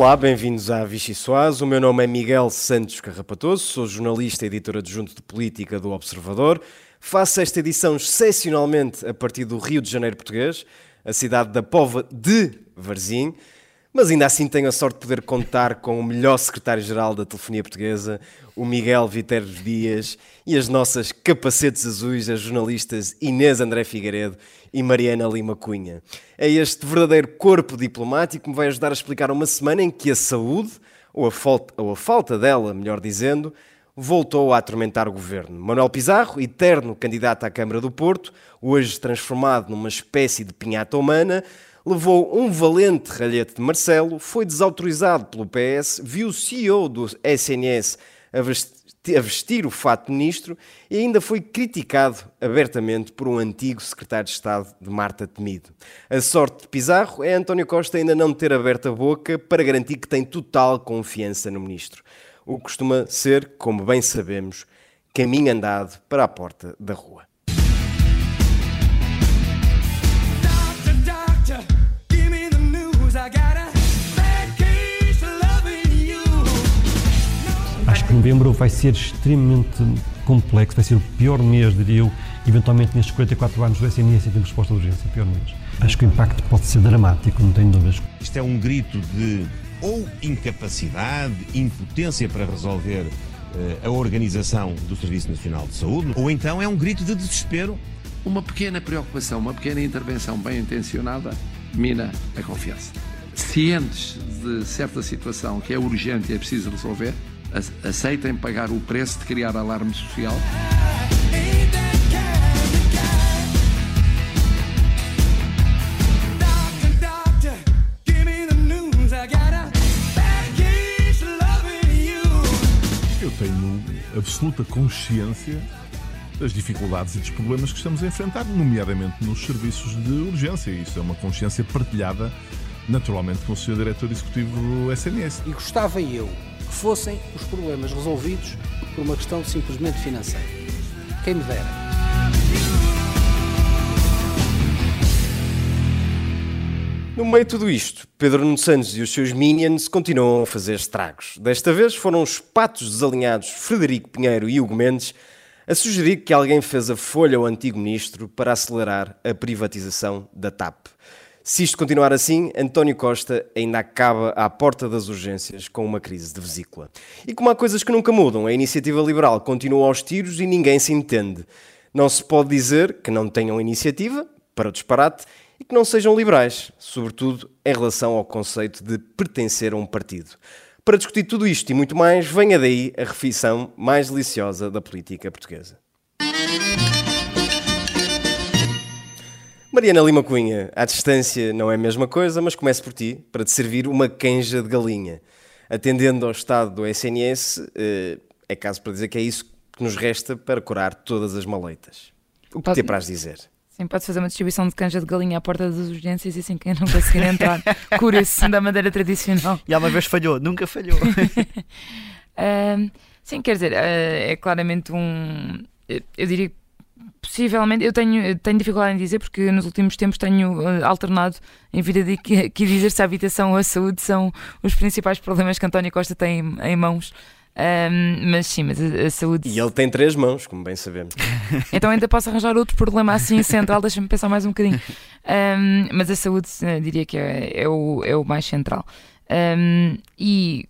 Olá, bem-vindos à Vichy Soaz. O meu nome é Miguel Santos Carrapatoso, sou jornalista e editor adjunto de política do Observador. Faço esta edição excepcionalmente a partir do Rio de Janeiro português, a cidade da pova de Varzim, mas ainda assim tenho a sorte de poder contar com o melhor secretário-geral da telefonia portuguesa, o Miguel Viterbo Dias, e as nossas capacetes azuis, as jornalistas Inês André Figueiredo e Mariana Lima Cunha. É este verdadeiro corpo diplomático que me vai ajudar a explicar uma semana em que a saúde, ou a falta, ou a falta dela, melhor dizendo, voltou a atormentar o governo. Manuel Pizarro, eterno candidato à Câmara do Porto, hoje transformado numa espécie de pinhata humana, levou um valente ralhete de Marcelo, foi desautorizado pelo PS, viu o CEO do SNS a vestir o fato de ministro e ainda foi criticado abertamente por um antigo secretário de Estado de Marta Temido. A sorte de Pizarro é António Costa ainda não ter aberto a boca para garantir que tem total confiança no ministro. O que costuma ser, como bem sabemos, caminho andado para a porta da rua. Acho que novembro vai ser extremamente complexo, vai ser o pior mês, diria eu, eventualmente nestes 44 anos do SNS em termos de resposta de urgência, pior mês. Acho que o impacto pode ser dramático, não tenho dúvidas. Isto é um grito de ou incapacidade, impotência para resolver uh, a organização do Serviço Nacional de Saúde, ou então é um grito de desespero. Uma pequena preocupação, uma pequena intervenção bem intencionada mina a confiança. Cientes de certa situação que é urgente e é preciso resolver, aceitem pagar o preço de criar alarme social. Eu tenho absoluta consciência das dificuldades e dos problemas que estamos a enfrentar, nomeadamente nos serviços de urgência. Isso é uma consciência partilhada, naturalmente, com o Sr. Diretor Executivo do SNS. E gostava eu que fossem os problemas resolvidos por uma questão simplesmente financeira. Quem me dera. No meio de tudo isto, Pedro Nuno Santos e os seus minions continuam a fazer estragos. Desta vez foram os patos desalinhados Frederico Pinheiro e Hugo Mendes a sugerir que alguém fez a folha ao antigo ministro para acelerar a privatização da TAP. Se isto continuar assim, António Costa ainda acaba à porta das urgências com uma crise de vesícula. E como há coisas que nunca mudam, a iniciativa liberal continua aos tiros e ninguém se entende. Não se pode dizer que não tenham iniciativa, para o disparate, e que não sejam liberais, sobretudo em relação ao conceito de pertencer a um partido. Para discutir tudo isto e muito mais, venha daí a refeição mais deliciosa da política portuguesa. Mariana Lima Cunha, à distância não é a mesma coisa, mas comece por ti, para te servir uma canja de galinha. Atendendo ao estado do SNS, eh, é caso para dizer que é isso que nos resta para curar todas as maleitas. O que Pode... te apraz dizer? Sim, pode fazer uma distribuição de canja de galinha à porta das urgências e assim quem não conseguir entrar cura-se da maneira tradicional. E há uma vez falhou, nunca falhou. uh, sim, quer dizer, uh, é claramente um. Eu diria que Possivelmente, eu tenho, tenho dificuldade em dizer porque nos últimos tempos tenho uh, alternado em vida de que, que dizer se a habitação ou a saúde são os principais problemas que António Costa tem em, em mãos. Um, mas sim, mas a, a, saúde. E ele tem três mãos, como bem sabemos. então ainda posso arranjar outro problema assim central, deixa-me pensar mais um bocadinho. Um, mas a saúde uh, diria que é, é, o, é o mais central. Um, e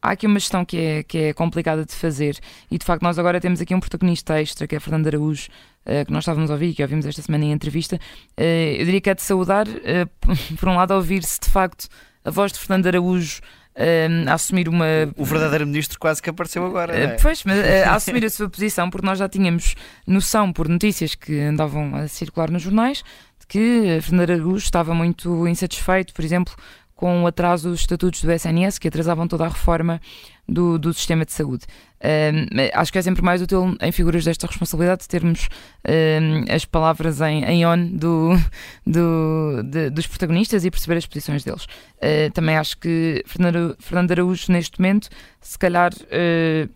há aqui uma gestão que é, que é complicada de fazer e de facto nós agora temos aqui um protagonista extra que é Fernando Araújo uh, que nós estávamos a ouvir e que ouvimos esta semana em entrevista eu diria que é de saudar por um lado ouvir-se de facto a voz de Fernando Araújo a assumir uma. O verdadeiro ministro quase que apareceu agora. É? Pois, mas a assumir a sua posição, porque nós já tínhamos noção por notícias que andavam a circular nos jornais de que Fernando Araújo estava muito insatisfeito, por exemplo, com o atraso dos estatutos do SNS, que atrasavam toda a reforma do, do sistema de saúde. acho que é sempre mais útil, em figuras desta responsabilidade, termos as palavras em, em on do, do, de, dos protagonistas e perceber as posições deles. Uh, também acho que Fernando, Fernando Araújo, neste momento, se calhar. Uh,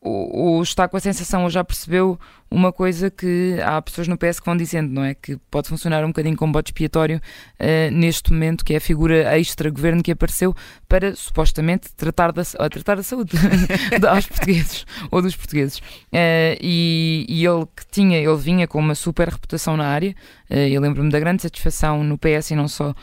ou, está com a sensação, ou já percebeu uma coisa que há pessoas no PS que vão dizendo, não é? Que pode funcionar um bocadinho como bote expiatório uh, neste momento, que é a figura extra-governo que apareceu para supostamente tratar da, tratar da saúde aos portugueses ou dos portugueses. Uh, e, e, ele que tinha, ele vinha com uma super reputação na área, uh, eu lembro-me da grande satisfação no PS e não só.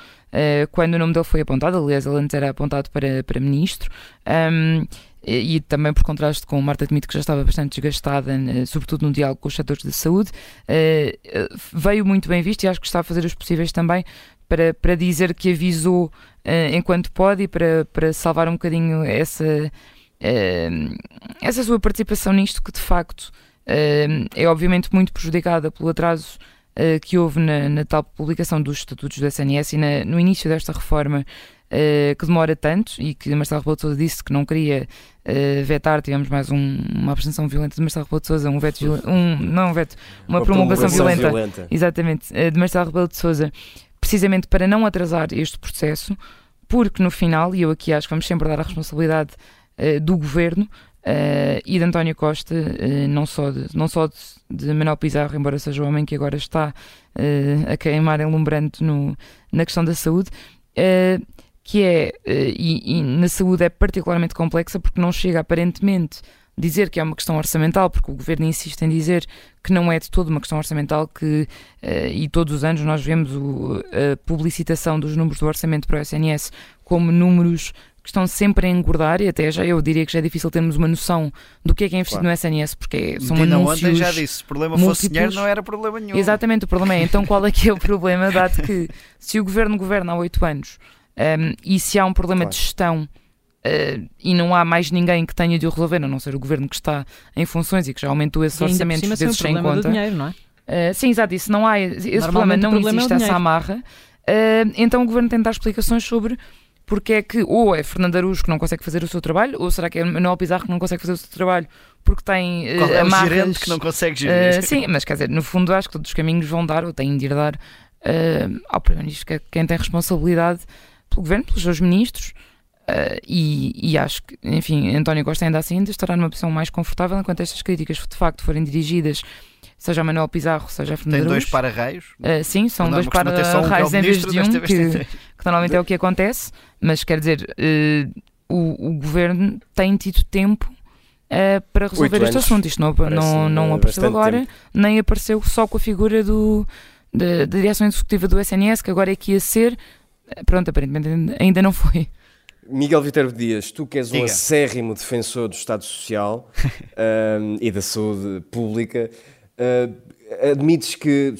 Quando o nome dele foi apontado, aliás, ele antes era apontado para, para ministro, um, e, também por contraste com Marta Temido, que já estava bastante desgastada, eh, sobretudo no diálogo com os setores de saúde, eh, eh, veio muito bem visto e acho que está a fazer os possíveis também para, para dizer que avisou enquanto pode e para, para salvar um bocadinho essa, essa sua participação nisto, que de facto é obviamente muito prejudicada pelo atraso que houve na, na, tal publicação dos estatutos do SNS e na, no início desta reforma uh, que demora tanto e que Marcelo Rebelo de Sousa disse que não queria uh, vetar, tivemos mais um, uma abstenção violenta de Marcelo Rebelo de Sousa, um veto, um, não um veto, uma, uma promulgação, violenta, violenta, exatamente, uh, de Marcelo Rebelo de Sousa, precisamente para não atrasar este processo, porque no final, e eu aqui acho que vamos sempre dar a responsabilidade do governo, Uh, e de António Costa, uh, não só, de, não só de, de Manuel Pizarro, embora seja o homem que agora está uh, a queimar enlumbrante no, na questão da saúde, que é, e, e, na saúde é particularmente complexa porque não chega aparentemente dizer que é uma questão orçamental, porque o governo insiste em dizer que não é de todo uma questão orçamental, que e todos os anos nós vemos o, a publicitação dos números do orçamento para o SNS como números que estão sempre a engordar e até já eu diria que já é difícil termos uma noção do que é que é investido claro. no SNS, porque são Dina anúncios ontem já disse, o problema múltiplos... fosse dinheiro não era problema nenhum. Exatamente, o problema é então qual é que é o problema, dado que se o governo governa há oito anos um, e se há um problema claro. de gestão uh, e não há mais ninguém que tenha de o resolver, a não ser o governo que está em funções e que já aumentou esses orçamentos desses sem conta. Dinheiro, não é? Uh, sim, exato, isso não há, esse problema não problema é existe, é essa amarra. Uh, então o governo tem de dar explicações sobre porque é que ou é Fernando Araújo que não consegue fazer o seu trabalho, ou será que é Manuel Pizarro que não consegue fazer o seu trabalho porque tem uh, Qual é amarras... o gerente que não consegue gerir? Uh, sim, mas quer dizer, no fundo acho que todos os caminhos vão dar, ou têm de ir dar, uh, ao Primeiro-Ministro, que é quem tem responsabilidade pelo governo, pelos seus ministros. Uh, e, e, acho que, enfim, António Costa ainda assim ainda estará numa posição mais confortável enquanto estas críticas de facto forem dirigidas, seja a Manuel Pizarro, seja a Fernando Tem dois para-raios? Uh, sim, são dois para-raios um em vez de um, que, que, normalmente é o que acontece, mas quer dizer, uh, o, o, governo tem tido tempo para resolver este assunto. Isto não, não, não apareceu agora, tempo. nem apareceu só com a figura do, da, da direção executiva do SNS, que agora é que ia ser Pronto, aparentemente ainda não foi. Miguel Viterbo Dias, tu que és Diga. um acérrimo defensor do Estado Social um, e da saúde pública, uh, admites que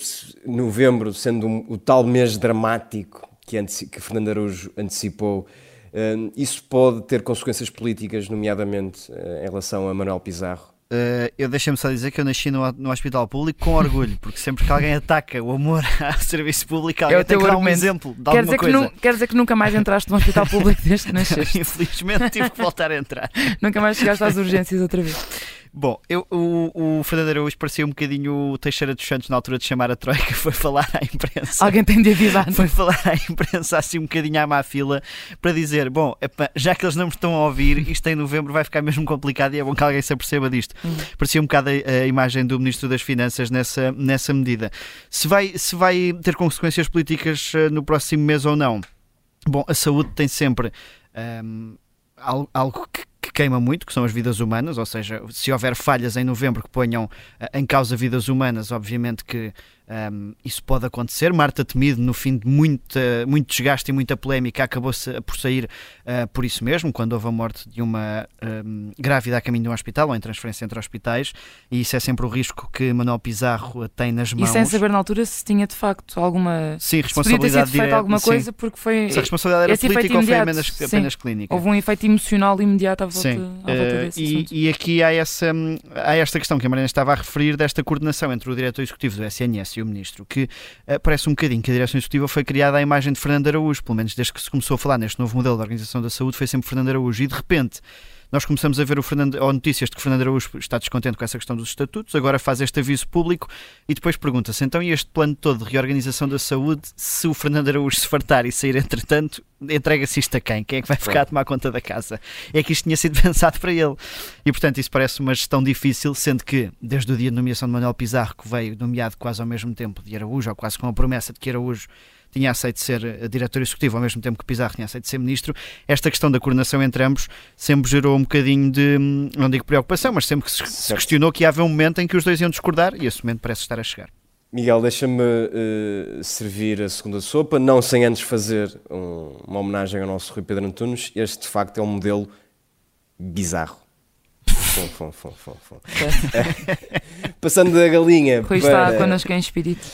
novembro, sendo um, o tal mês dramático que, que Fernando Araújo antecipou, um, isso pode ter consequências políticas, nomeadamente uh, em relação a Manuel Pizarro? Uh, eu deixei-me só dizer que eu nasci no, no hospital público com orgulho, porque sempre que alguém ataca o amor ao serviço público, alguém é tem que dar um exemplo de quer dizer, coisa. Que quer dizer que nunca mais entraste no hospital público desde que nasceste? Infelizmente tive que voltar a entrar. nunca mais chegaste às urgências outra vez. Bom, eu, o, o Fernando Araújo parecia um bocadinho o Teixeira dos Santos na altura de chamar a Troika, foi falar à imprensa. Alguém tem de avisar. Foi falar à imprensa assim um bocadinho à má fila para dizer: bom, epa, já que eles não me estão a ouvir, isto em novembro vai ficar mesmo complicado e é bom que alguém se aperceba disto. Hum. Parecia um bocado a, a, imagem do Ministro das Finanças nessa, nessa medida. Se vai, se vai ter consequências políticas uh, no próximo mês ou não? Bom, a saúde tem sempre. Um, algo, algo que que queima muito, que são as vidas humanas, ou seja, se houver falhas em novembro que ponham eh, em causa vidas humanas, obviamente que um, isso pode acontecer. Marta Temido, no fim de muita, muito desgaste e muita polémica, acabou por sair uh, por isso mesmo, quando houve a morte de uma um, grávida a caminho de um hospital ou em transferência entre hospitais, e isso é sempre o risco que Manuel Pizarro tem nas mãos. E sem saber na altura se tinha de facto alguma. Sim, responsabilidade direta. alguma coisa, sim. porque foi. Se a responsabilidade era política ou foi apenas, apenas clínica. Houve um efeito emocional imediato à volta, sim. à volta desse uh, e, e, aqui há, essa, há esta questão que a Mariana estava a referir desta coordenação entre o diretor executivo do SNS e o Ministro, que uh, parece um bocadinho que a direção executiva foi criada à imagem de Fernando Araújo, pelo menos desde que se começou a falar neste novo modelo de organização da saúde, foi sempre Fernando Araújo, e de repente nós começamos a ver o Fernando, ou notícias de que Fernando Araújo está descontente com essa questão dos estatutos, agora faz este aviso público e depois pergunta-se, então e este plano todo de reorganização da saúde, se o Fernando Araújo se fartar e sair entretanto, entrega-se isto a quem? Quem é que vai ficar a tomar conta da casa? É que isto tinha sido pensado para ele. E portanto isso parece uma gestão difícil, sendo que desde o dia de nomeação de Manuel Pizarro, que veio nomeado quase ao mesmo tempo de Araújo, ou quase com a promessa de que Araújo tinha aceito ser eh, diretor executivo ao mesmo tempo que Pizarro tinha aceito ser ministro, esta questão da coordenação entre ambos sempre gerou um bocadinho de, hum, não digo preocupação, mas sempre que se questionou que ia haver um momento em que os dois iam discordar e esse momento parece estar a chegar. Miguel, deixa-me uh, servir a segunda sopa, não sem antes fazer um, uma homenagem ao nosso Rui Pedro Antunes. Este, de facto, é um modelo bizarro. Fum, fum, fum, fum, fum. Passando da galinha Rui para, está connosco em espírito.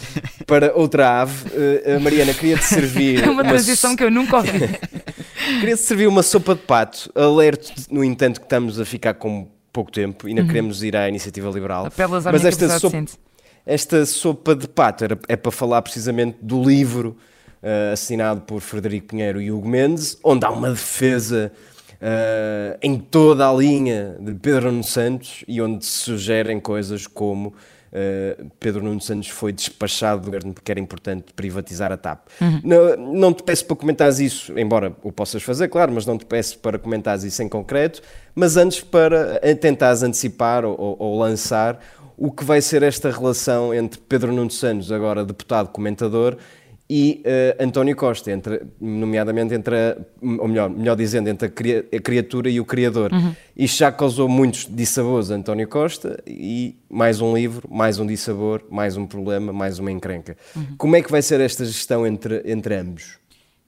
para outra ave, uh, Mariana, queria-te servir... É uma transição que eu nunca ouvi. Queria-te servir uma sopa de pato. Alerto, no entanto, que estamos a ficar com pouco tempo e não queremos ir à iniciativa liberal. Apelas à Mas minha esta capacidade sopa, decente. esta sopa de pato era, é para falar precisamente do livro eh, assinado por Frederico Pinheiro e Hugo Mendes, onde há uma defesa eh, em toda a linha de Pedro Nuno Santos e onde se sugerem coisas como eh, Pedro Nuno Santos foi despachado do governo porque era importante privatizar a TAP. Não, não te peço para comentares isso, embora o possas fazer, claro, mas não te peço para comentares isso em concreto, mas antes para eh, tentares antecipar ou- ou lançar o que vai ser esta relação entre Pedro Nuno Santos, agora deputado comentador, e eh, António Costa, entre, nomeadamente entre, a, ou melhor, melhor dizendo, entre a, cria- a criatura e o criador. Isto já causou muitos dissabores a António Costa e mais um livro, mais um dissabor, mais um problema, mais uma encrenca. Como é que vai ser esta gestão entre, entre ambos?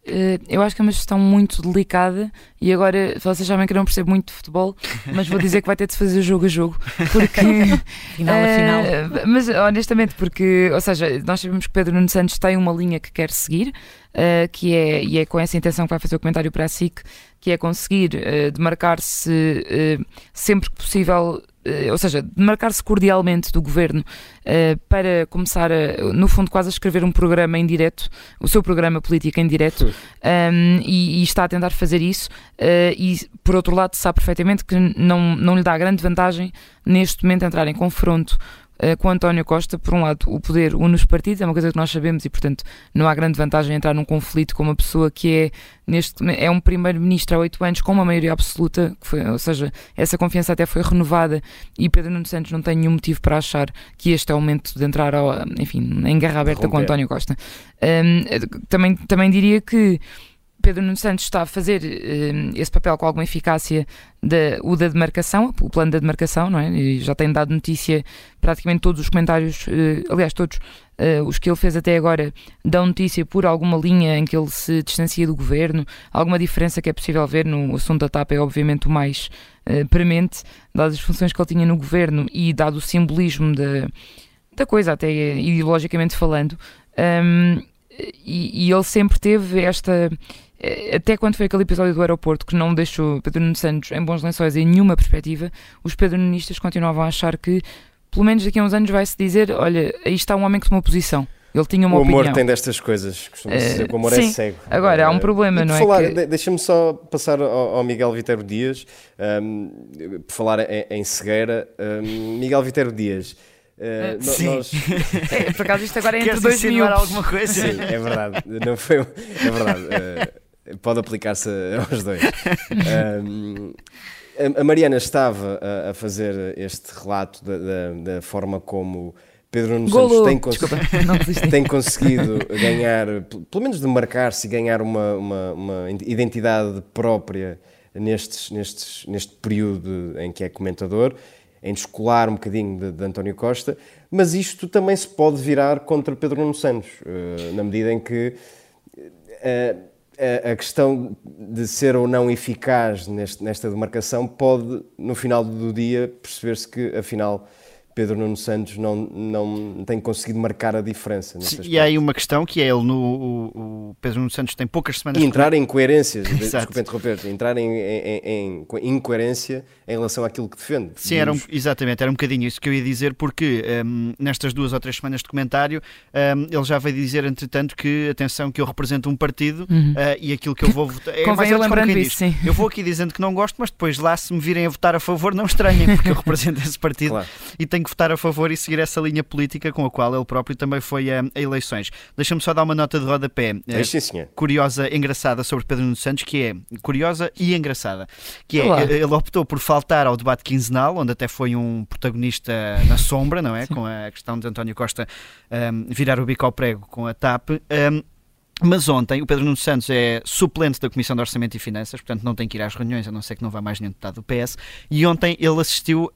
Eh, eu acho que é uma gestão muito delicada e agora vocês sabem que eu não percebo muito de futebol, mas vou dizer que vai ter de se fazer jogo a jogo, porque Final a final. Eh, mas honestamente, porque, ou seja, nós sabemos que Pedro Nuno Santos tem uma linha que quer seguir, eh, que é, e é com essa intenção que vai fazer o comentário para a SIC, que é conseguir eh, demarcar-se sempre que possível, ou seja, demarcar-se cordialmente do governo eh, para começar, a, no fundo, quase a escrever um programa em direto, o seu programa político em direto, um, e, e está a tentar fazer isso. eh, e, por outro lado, sabe perfeitamente que não, não lhe dá grande vantagem neste momento entrar em confronto eh, com António Costa, por um lado, o poder une os partidos, é uma coisa que nós sabemos e, portanto, não há grande vantagem em entrar num conflito com uma pessoa que é, neste, é um primeiro-ministro há oito anos com uma maioria absoluta, que foi, ou seja, essa confiança até foi renovada e Pedro Nuno Santos não tem nenhum motivo para achar que este é o momento de entrar, ao, enfim, em guerra aberta com. António Costa. Hum, também, também diria que Pedro Nuno Santos está a fazer hum, esse papel com alguma eficácia, da, o da demarcação, o plano da demarcação, não é? E já tem dado notícia, praticamente todos os comentários, eh, aliás, todos eh, os que ele fez até agora, dão notícia por alguma linha em que ele se distancia do governo, alguma diferença que é possível ver no assunto da TAP é obviamente o mais premente, dadas as funções que ele tinha no governo e dado o simbolismo da, da coisa, até ideologicamente falando. Hum, e, e ele sempre teve esta. Eh, Até quando foi aquele episódio do aeroporto que não deixou Pedro Nuno Santos em bons lençóis em nenhuma perspectiva, os pedronistas continuavam a achar que, pelo menos daqui a uns anos, vai-se dizer: olha, aí está um homem que tomou posição. Ele tinha uma o amor opinião. tem destas coisas, costuma-se Eh, dizer que o amor é sim. cego. Agora, há um Eh, problema, por não é que- de- Deixa-me só passar ao, ao Miguel Vitero Dias, ahm, por falar em, em cegueira. ahm, Miguel Vitero Dias, eh, no- sim. nós- É, por acaso, isto agora é entre Queres dois mil. alguma coisa? Sim, é verdade. Não foi, é verdade. eh, pode aplicar-se aos dois. Ahm, a- Mariana estava a, fazer este relato da, da- da forma como Pedro Nuno Santos tem, cons- Desculpa, tem conseguido ganhar, pelo menos demarcar-se e ganhar uma, uma, uma identidade própria nestes, nestes, neste período em que é comentador, em descolar um bocadinho de, de António Costa, mas isto também se pode virar contra Pedro Nuno Santos, eh, na medida em que eh, a, questão de ser ou não eficaz neste- nesta demarcação pode, no final do dia, perceber-se que, afinal, Pedro Nuno Santos não, não tem conseguido marcar a diferença. Sim, e há aí uma questão que é ele no o, o Pedro Nuno Santos tem poucas semanas. E entrar em coerências, desculpe interromper, entrar em, em, em, em, incoerência em relação àquilo que defende. Sim, era um, exatamente, era um bocadinho isso que eu ia dizer, porque um, nestas duas ou três semanas de comentário um, ele já veio dizer, entretanto, que atenção, que eu represento um partido uhum. uh, e aquilo que eu vou votar. É, Convém eu lembrando isso, sim. Eu vou aqui dizendo que não gosto, mas depois lá se me virem a votar a favor, não estranhem, porque eu represento esse partido claro. e tenho que votar a favor e seguir essa linha política com a qual ele próprio também foi a, a eleições. Deixa-me só dar uma nota de rodapé é, sim, curiosa, engraçada sobre Pedro Nuno Santos, que é curiosa e engraçada, que é, Olá. ele optou por faltar ao debate quinzenal, onde até foi um protagonista na sombra, não é? Sim. Com a questão de António Costa um, virar o bico ao prego com a TAP. Um, mas ontem o Pedro Nuno Santos é suplente da Comissão de Orçamento e Finanças, portanto não tem que ir às reuniões, a não ser que não vá mais nenhum deputado do PS. E ontem ele assistiu uh,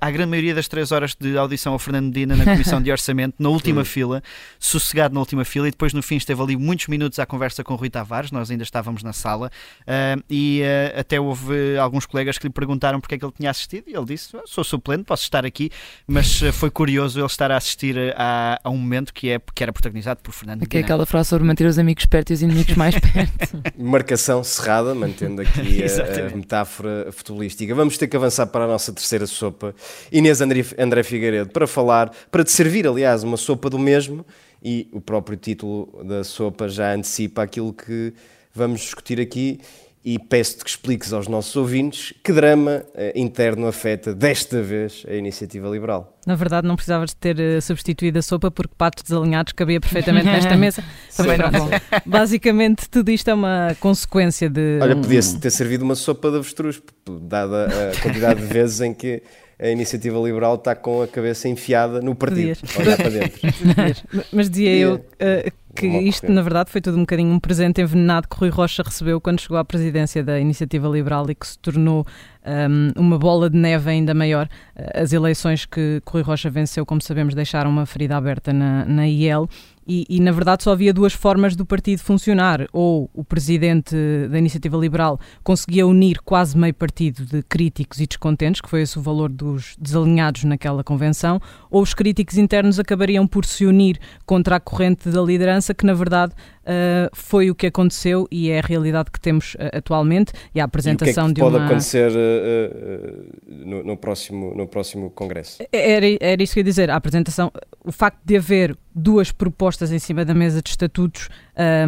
à grande maioria das três horas de audição ao Fernando Medina na Comissão de Orçamento, na última fila, sossegado na última fila, e depois no fim esteve ali muitos minutos à conversa com o Rui Tavares, nós ainda estávamos na sala, uh, e uh, até houve alguns colegas que lhe perguntaram porque é que ele tinha assistido, e ele disse: Sou suplente, posso estar aqui, mas foi curioso ele estar a assistir a, a, um momento que, é, que era protagonizado por Fernando Medina. Que é aquela frase sobre manter os amigos amigos perto e os inimigos mais perto. Marcação cerrada, mantendo aqui a, a, metáfora futebolística. Vamos ter que avançar para a nossa terceira sopa. Inês André, André Figueiredo, para falar, para te servir, aliás, uma sopa do mesmo, e o próprio título da sopa já antecipa aquilo que vamos discutir aqui e peço-te que expliques aos nossos ouvintes que drama eh, interno afeta desta vez a iniciativa liberal. Na verdade, não precisavas de ter uh, substituído a sopa porque patos desalinhados cabia perfeitamente nesta mesa. Também não bom. Basicamente, tudo isto é uma consequência de. Olha, podia-se ter servido uma sopa de avestruz, dada a quantidade de vezes em que a iniciativa liberal está com a cabeça enfiada no partido, olhar para dentro. Mas dizia eu uh, que isto, na verdade, foi tudo um bocadinho um presente envenenado que Rui Rocha recebeu quando chegou à presidência da iniciativa liberal e que se tornou um, uma bola de neve ainda maior. As eleições que Rui Rocha venceu, como sabemos, deixaram uma ferida aberta na, na IEL e, e, na verdade só havia duas formas do partido funcionar. Ou o presidente da Iniciativa Liberal conseguia unir quase meio partido de críticos e descontentes, que foi esse o valor dos desalinhados naquela convenção, ou os críticos internos acabariam por se unir contra a corrente da liderança, que na verdade uh, foi o que aconteceu e é a realidade que temos uh, atualmente. E a apresentação e o que é que pode acontecer uh, no, no, próximo, no próximo Congresso? Era, era isso que eu ia dizer. A apresentação, o facto de haver duas propostas em cima da mesa de estatutos,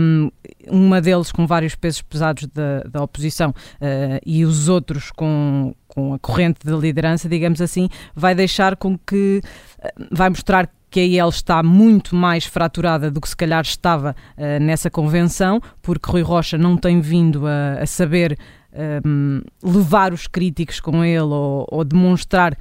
um, uma deles com vários pesos pesados da, da oposição uh, e os outros com, com a corrente da liderança, digamos assim, vai deixar com que, uh, vai mostrar que a IEL está muito mais fraturada do que se calhar estava uh, nessa convenção, porque Rui Rocha não tem vindo a, a saber um, levar os críticos com ele ou, ou demonstrar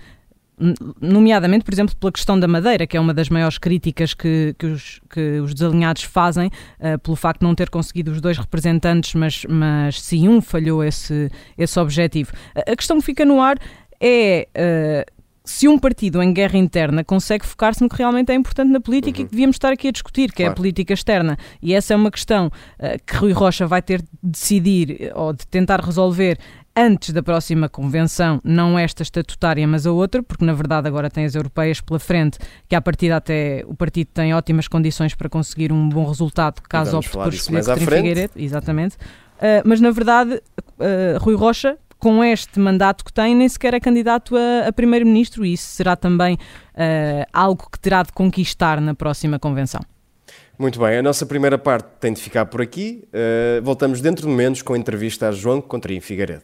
nomeadamente, por exemplo, pela questão da Madeira, que é uma das maiores críticas que, que, os, que os desalinhados fazem, uh, pelo facto de não ter conseguido os dois representantes, mas, mas sim um falhou esse, esse objetivo. A, a questão que fica no ar é. Uh, se um partido em guerra interna consegue focar-se no que realmente é importante na política uhum. e que devíamos estar aqui a discutir, que claro. é a política externa. E essa é uma questão uh, que Rui Rocha vai ter de decidir ou de tentar resolver antes da próxima convenção, não esta estatutária, mas a outra, porque na verdade agora tem as europeias pela frente, que à partida até o partido tem ótimas condições para conseguir um bom resultado, caso opte por escolher Coutinho Figueiredo, exatamente. Uh, mas na verdade, uh, Rui Rocha, com este mandato que tem, nem sequer é candidato a, a primeiro-ministro e isso será também uh, algo que terá de conquistar na próxima convenção. Muito bem, a nossa primeira parte tem de ficar por aqui. voltamos dentro de momentos com a entrevista a João Contrim Figueiredo.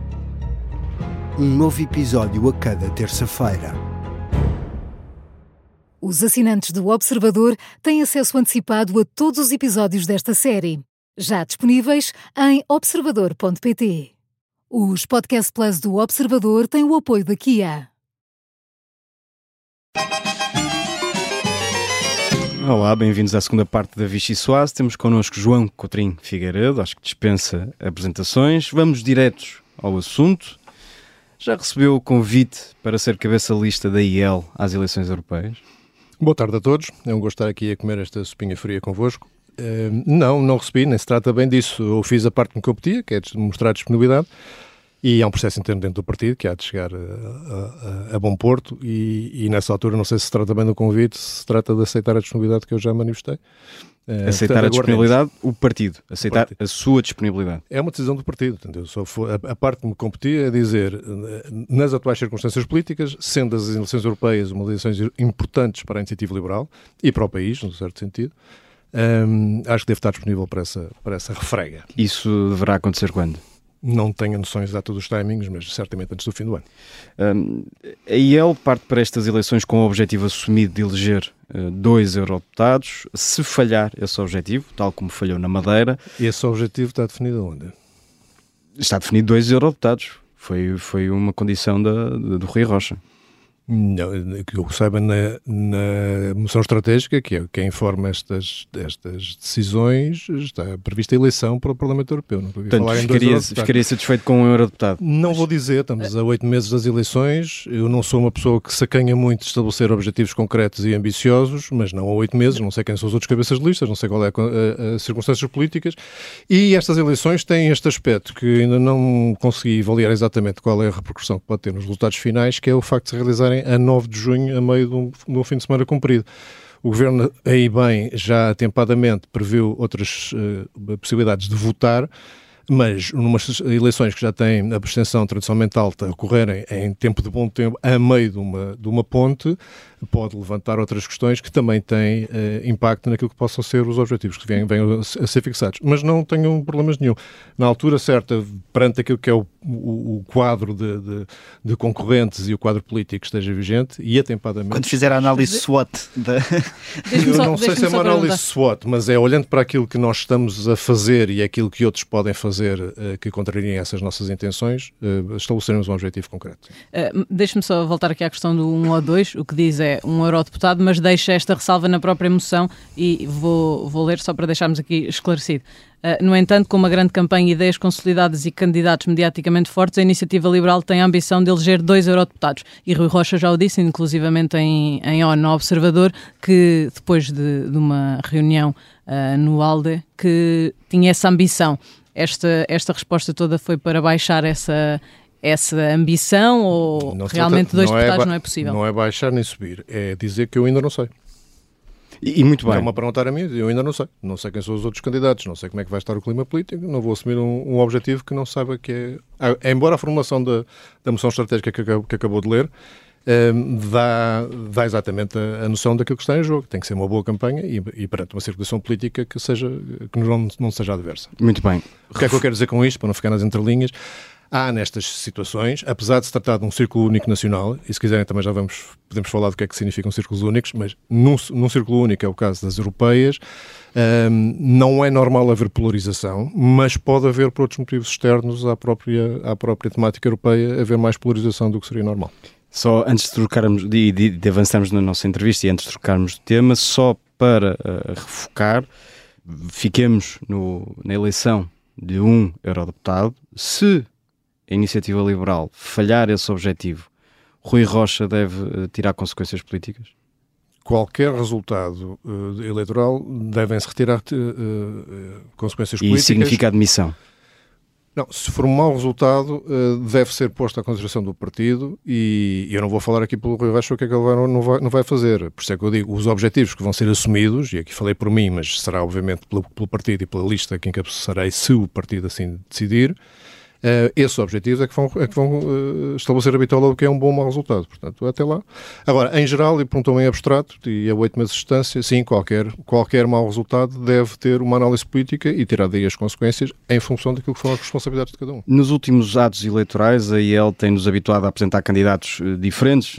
um novo episódio a cada terça-feira. Os assinantes do Observador têm acesso antecipado a todos os episódios desta série. já disponíveis em observador.pt. Os Podcast Plus do Observador têm o apoio da Kia. Olá, bem-vindos à segunda parte da Vichy Soase. Temos connosco João Cotrim Figueiredo, acho que dispensa apresentações. Vamos diretos ao assunto. Já recebeu o convite para ser cabeça-lista da IEL às eleições europeias? Boa tarde a todos. É um gosto estar aqui a comer esta sopinha fria convosco. Uh, não, não recebi, nem se trata bem disso. Eu fiz a parte que me competia, que é mostrar disponibilidade. E há um processo interno dentro do partido que há de chegar a, a, a bom porto e, e, nessa altura não sei se se trata bem do convite, se trata de aceitar a disponibilidade que eu já manifestei. Uh, aceitar a disponibilidade, o partido, aceitar partido. a sua disponibilidade. É uma decisão do partido, entendeu? Só foi, a, a, parte que me competia é dizer, nas atuais circunstâncias políticas, sendo as eleições europeias uma das eleições importantes para a iniciativa liberal e para o país, num certo sentido, um, acho que deve estar disponível para essa, para essa refrega. Isso deverá acontecer quando? Não tenho noções exatas dos timings, mas certamente antes do fim do ano. Um, a IEL parte para estas eleições com o objetivo assumido de eleger uh, dois eurodeputados. Se falhar esse objetivo, tal como falhou na Madeira. Esse objetivo está definido onde? Está definido dois eurodeputados. Foi, foi uma condição da, do Rui Rocha. Não, que eu saiba na, na moção estratégica, que é quem informa estas, estas decisões, está prevista a eleição para o Parlamento Europeu. Não Portanto, ficaria, ficaria satisfeito com um eurodeputado? Não vou dizer, estamos a oito meses das eleições, eu não sou uma pessoa que sacanha muito de estabelecer objetivos concretos e ambiciosos, mas não há oito meses, não sei quem são os outros cabeças de listas, não sei qual é as circunstâncias políticas, e estas eleições têm este aspecto que ainda não consegui avaliar exatamente qual é a repercussão que pode ter nos resultados finais, que é o facto de se realizarem a 9 de junho, a meio de um, de um fim de semana comprido. O Governo, aí bem, já atempadamente previu outras uh, possibilidades de votar, mas numas eleições que já têm abstenção tradicionalmente alta ocorrerem em tempo de bom tempo, a meio de uma, de uma ponte, pode levantar outras questões que também têm uh, impacto naquilo que possam ser os objetivos que venham, venham a ser fixados. Mas não tenham problemas nenhum. Na altura certa, perante aquilo que é o, o, o quadro de, de, de, concorrentes e o quadro político que esteja vigente, e atempadamente... Quando fizer a análise SWOT... Da... Eu não sei se é uma análise SWOT, mas é olhando para aquilo que nós estamos a fazer e aquilo que outros podem fazer uh, que contrariem essas nossas intenções, uh, estabelecermos um objetivo concreto. Uh, Deixe-me só voltar aqui à questão do 1 ou 2. O que diz é um eurodeputado, mas deixa esta ressalva na própria moção e vou, vou ler só para deixarmos aqui esclarecido. Uh, no entanto, com uma grande campanha e ideias consolidadas e candidatos mediaticamente fortes, a Iniciativa Liberal tem a ambição de eleger dois eurodeputados. E Rui Rocha já o disse, inclusivamente em, em ONU Observador, que depois de, de uma reunião uh, no ALDE, que tinha essa ambição. Esta, esta resposta toda foi para baixar essa, essa ambição ou não realmente dois não é deputados é não é possível? Não é baixar nem subir, é dizer que eu ainda não sei. E, e muito bem. É uma perguntar a mim, eu ainda não sei. Não sei quem são os outros candidatos, não sei como é que vai estar o clima político, não vou assumir um, um objetivo que não saiba que é. Ah, embora a formulação da, da moção estratégica que, que acabou de ler um, dá, dá exatamente a, a, noção daquilo que está em jogo. Tem que ser uma boa campanha e, e perante uma circulação política que, seja, que não, não seja adversa. Muito bem. O que é que eu quero dizer com isto, para não ficar nas entrelinhas? Há nestas situações, apesar de se tratar de um círculo único nacional, e se quiserem também já vamos, podemos falar do que é que significam círculos únicos, mas num, num círculo único é o caso das europeias, um, não é normal haver polarização, mas pode haver, por outros motivos externos à própria, à própria temática europeia, haver mais polarização do que seria normal. Só antes de trocarmos, de, de, de avançarmos na nossa entrevista e antes de trocarmos de tema, só para uh, refocar, fiquemos no, na eleição de um eurodeputado. Se a iniciativa liberal falhar esse objetivo, Rui Rocha deve uh, tirar consequências políticas? Qualquer resultado uh, eleitoral devem-se retirar uh, consequências e políticas. E significa admissão? Não, se for um mau resultado, deve ser posto à consideração do partido e eu não vou falar aqui pelo Rui Rocha o que é que ele vai, não, vai, não vai fazer. Por isso é que eu digo, os objetivos que vão ser assumidos, e aqui falei por mim, mas será obviamente pelo, pelo partido e pela lista que encabeçarei se o partido assim decidir, Uh, esses objetivos é que vão, é que vão uh, estabelecer a bitola o que é um bom mau resultado. Portanto, até lá. Agora, em geral, e perguntou em abstrato, e a oito meses de distância, sim, qualquer, qualquer mau resultado deve ter uma análise política e tirar daí as consequências em função daquilo que foram as responsabilidades de cada um. Nos últimos atos eleitorais, a IEL tem-nos habituado a apresentar candidatos eh, diferentes,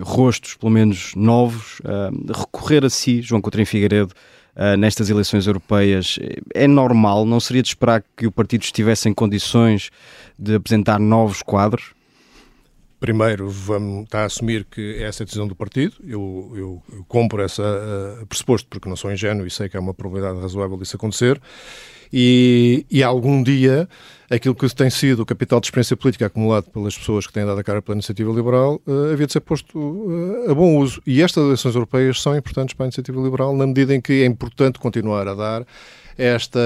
rostos pelo menos novos, recorrer a si, João Coutinho Figueiredo, uh, nestas eleições europeias. É normal? Não seria de esperar que o partido estivesse em condições de apresentar novos quadros? Primeiro, vamos estar a assumir que essa é a decisão do partido. Eu, eu, eu compro essa uh, pressuposto porque não sou ingênuo e sei que é uma probabilidade razoável disso acontecer. E, e algum dia aquilo que tem sido o capital de experiência política acumulado pelas pessoas que têm dado a cara pela iniciativa liberal uh, havia de ser posto uh, a bom uso. E estas eleições europeias são importantes para a iniciativa liberal na medida em que é importante continuar a dar esta,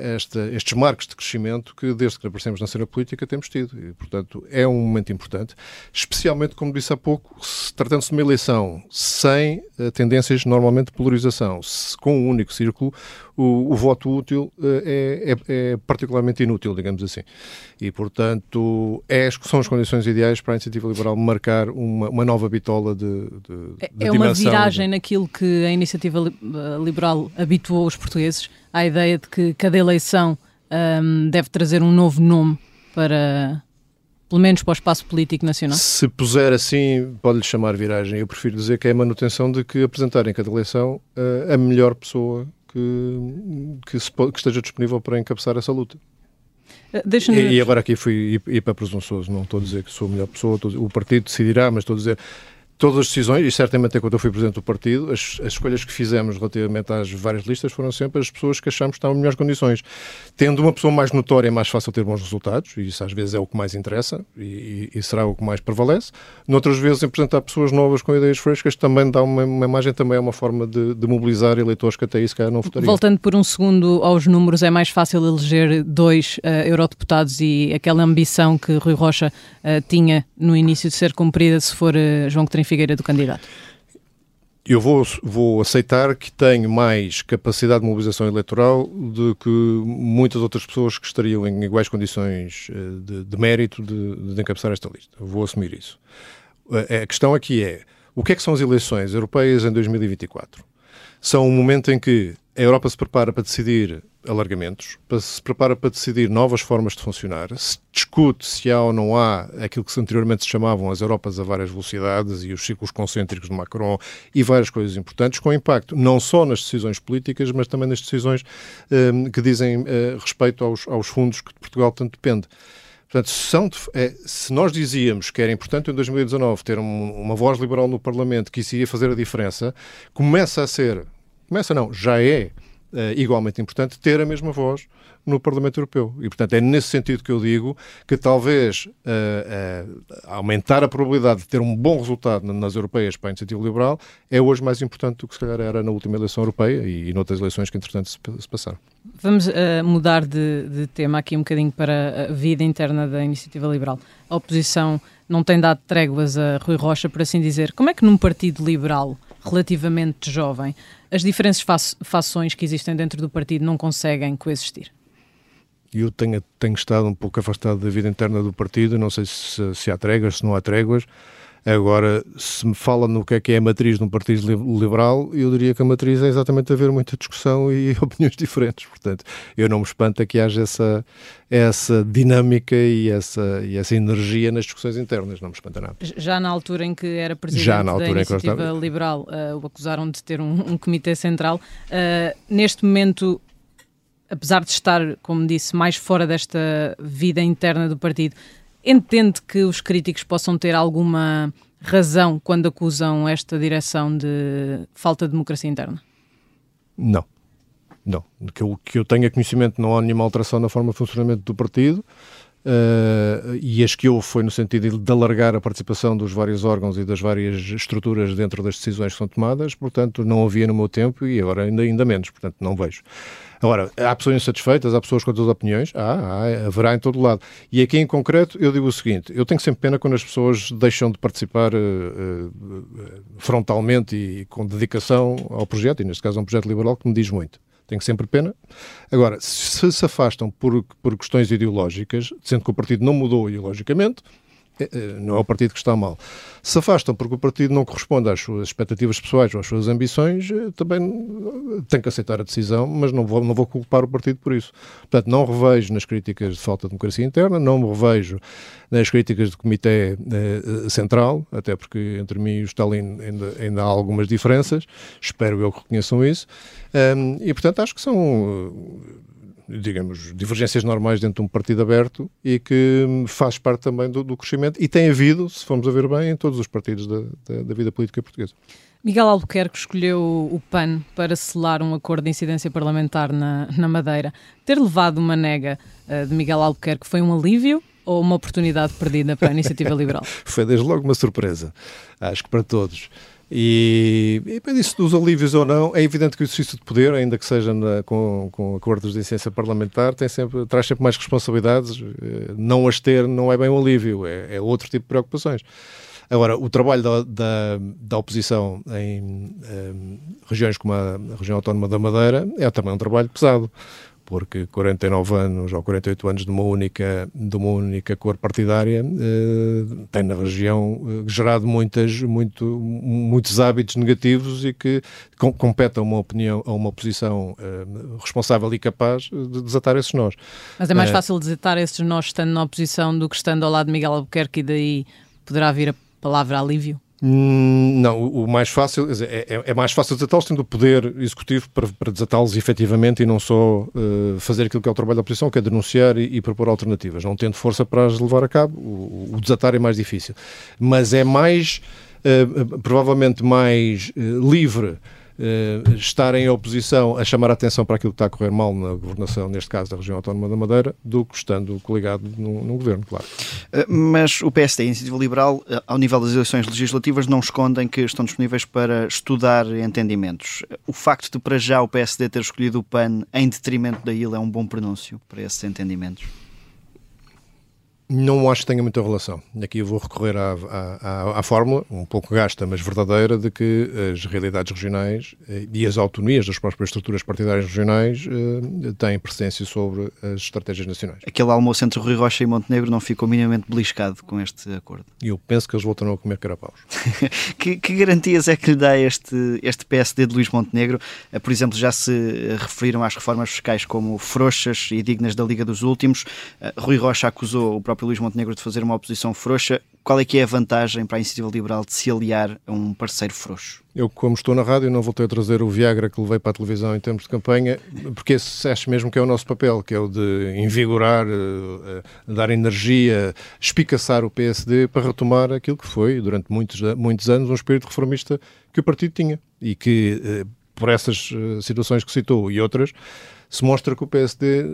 esta, estes marcos de crescimento que, desde que aparecemos na cena política, temos tido. E, portanto, é um momento importante, especialmente, como disse há pouco, tratando-se de uma eleição sem uh, tendências normalmente de polarização, com um único círculo, o, o voto útil uh, é, é, é, particularmente inútil, digamos assim. E, portanto, é, são as condições ideais para a iniciativa liberal marcar uma, uma nova bitola de, de, é, de é uma viragem naquilo que a iniciativa liberal habituou os portugueses à ideia de que cada eleição um, deve trazer um novo nome para, pelo menos para o espaço político nacional? Se puser assim, pode-lhe chamar viragem. Eu prefiro dizer que é a manutenção de que apresentar em cada eleição uh, a melhor pessoa que, que, se, que, esteja disponível para encabeçar essa luta. Uh, e, e, agora aqui fui ir, ir para presunçoso, não estou a dizer que sou a melhor pessoa, estou, o partido decidirá, mas estou a dizer todas as decisões, e certamente quando eu fui presidente do partido, as, as, escolhas que fizemos relativamente às várias listas foram sempre as pessoas que achamos que estavam em melhores condições. Tendo uma pessoa mais notória, é mais fácil ter bons resultados, e isso às vezes é o que mais interessa e, e, será o que mais prevalece. Noutras vezes, apresentar pessoas novas com ideias frescas também dá uma, uma imagem, também é uma forma de, de, mobilizar eleitores que até isso calhar não votariam. Voltando por um segundo aos números, é mais fácil eleger dois uh, eurodeputados e aquela ambição que Rui Rocha uh, tinha no início de ser cumprida se for uh, João Coutinho Figueira do candidato? Eu vou, vou aceitar que tenho mais capacidade de mobilização eleitoral do que muitas outras pessoas que estariam em iguais condições eh, de, de mérito de, de encabeçar esta lista. Vou assumir isso. A questão aqui é: o que é que são as eleições europeias em 2024? São um momento em que a Europa se prepara para decidir alargamentos, se prepara para decidir novas formas de funcionar, se discute se há ou não há aquilo que anteriormente se chamavam as Europas a várias velocidades e os ciclos concêntricos de Macron e várias coisas importantes, com impacto não só nas decisões políticas, mas também nas decisões um, que dizem uh, respeito aos, aos fundos que de Portugal tanto depende. Portanto, são, é, se nós dizíamos que era importante em 2019 ter um, uma voz liberal no Parlamento que isso iria fazer a diferença, começa a ser começa não, já é uh, igualmente importante ter a mesma voz no Parlamento Europeu. E, portanto, é nesse sentido que eu digo que talvez uh, uh, aumentar a probabilidade de ter um bom resultado nas europeias para a iniciativa liberal é hoje mais importante do que se calhar era na última eleição europeia e, e noutras eleições que, entretanto, se, se passaram. Vamos uh, mudar de, de, tema aqui um bocadinho para a vida interna da iniciativa liberal. A oposição não tem dado tréguas a Rui Rocha, por assim dizer. Como é que num partido liberal relativamente jovem, as diferentes fa fações que existem dentro do partido não conseguem coexistir? Eu tenho, tenho estado um pouco afastado da vida interna do partido, não sei se, se há tréguas, se não há tréguas. Agora, se me fala no que é que é a matriz de um partido liberal, eu diria que a matriz é exatamente haver muita discussão e opiniões diferentes. Portanto, eu não me espanta que haja essa, essa dinâmica e essa, e essa energia nas discussões internas, não me espanta nada. Já na altura em que era presidente Já na altura da Iniciativa estava... Liberal, uh, o acusaram de ter um, um comitê central. Uh, neste momento, apesar de estar, como disse, mais fora desta vida interna do partido, Entende que os críticos possam ter alguma razão quando acusam esta direção de falta de democracia interna? Não. Não. Que eu, que eu tenha conhecimento, não há nenhuma alteração na forma de funcionamento do partido. Uh, e as que houve foi no sentido de alargar a participação dos vários órgãos e das várias estruturas dentro das decisões que são tomadas, portanto não havia no meu tempo e agora ainda, ainda menos, portanto não vejo. Agora, há pessoas insatisfeitas, há pessoas com outras opiniões, há, há, haverá em todo lado. E aqui em concreto eu digo o seguinte, eu tenho sempre pena quando as pessoas deixam de participar uh, uh, frontalmente e com dedicação ao projeto, e neste caso é um projeto liberal que me diz muito tenho sempre pena. Agora, se se afastam por, por questões ideológicas, sendo que o partido não mudou ideologicamente, não é o partido que está mal. Se afastam porque o partido não corresponde às suas expectativas pessoais ou às suas ambições, eh, também tem que aceitar a decisão, mas não vou, não vou culpar o partido por isso. Portanto, não revejo nas críticas de falta de democracia interna, não me revejo nas críticas do Comitê eh, Central, até porque entre mim e o Stalin ainda, ainda há algumas diferenças, espero eu que reconheçam isso, um, e portanto acho que são digamos, divergências normais dentro de um partido aberto e que faz parte também do, do crescimento e tem havido, se formos a ver bem, em todos os partidos da, da, da vida política portuguesa. Miguel Albuquerque escolheu o PAN para selar um acordo de incidência parlamentar na, na Madeira. Ter levado uma nega uh, de Miguel Albuquerque foi um alívio ou uma oportunidade perdida para a iniciativa liberal? foi desde logo uma surpresa, acho que para todos. E, e para isso dos alívios ou não, é evidente que o exercício de poder, ainda que seja na, com, com acordos de licença parlamentar, tem sempre, traz sempre mais responsabilidades. Eh, não as ter não é bem um alívio, é, é outro tipo de preocupações. Agora, o trabalho da, da, da oposição em, em, regiões como a, a região autónoma da Madeira é também um trabalho pesado porque 49 anos ou 48 anos de uma única, de uma única cor partidária eh, tem na região eh, gerado muitas, muito, muitos hábitos negativos e que com, compete a uma opinião, a uma oposição eh, responsável e capaz de desatar esses nós. Mas é mais fácil desatar esses nós estando na oposição do que estando ao lado de Miguel Albuquerque e daí poderá vir a palavra alívio? Hum, não, o mais fácil é, é, é mais fácil desatá-los tendo o poder executivo para, para desatá-los efetivamente e não só uh, fazer aquilo que é o trabalho da oposição, que é denunciar e, e, propor alternativas. Não tendo força para as levar a cabo, o, o desatar é mais difícil. Mas é mais, uh, provavelmente mais uh, livre uh, estar em oposição a chamar a atenção para aquilo que está a correr mal na governação, neste caso da região autónoma da Madeira, do que estando coligado no, no governo, claro. Uh, mas o PSD e a Iniciativa Liberal, uh, ao nível das eleições legislativas, não escondem que estão disponíveis para estudar entendimentos. O facto de, para já, o PSD ter escolhido o PAN em detrimento da ilha é um bom pronúncio para esses entendimentos? Não acho que tenha muita relação. Aqui eu vou recorrer à, à, à, fórmula, um pouco gasta, mas verdadeira, de que as realidades regionais eh, e as autonomias das próprias estruturas partidárias regionais eh, têm presença sobre as estratégias nacionais. Aquele almoço entre Rui Rocha e Montenegro não ficou minimamente beliscado com este acordo? Eu penso que eles voltaram a comer carapaus. que, que, garantias é que lhe dá este, este PSD de Luís Montenegro? Eh, por exemplo, já se referiram às reformas fiscais como frouxas e dignas da Liga dos Últimos. Rui Rocha acusou o próprio próprio Luís Montenegro de fazer uma oposição frouxa. Qual é que é a vantagem para a Iniciativa Liberal de se aliar a um parceiro frouxo? Eu, como estou na rádio, não voltei a trazer o Viagra que levei para a televisão em termos de campanha, porque esse acho mesmo que é o nosso papel, que é o de invigorar, uh, uh, dar energia, espicaçar o PSD para retomar aquilo que foi, durante muitos, muitos anos, um espírito reformista que o partido tinha e que, por essas situações que citou e outras, se mostra que o PSD eh,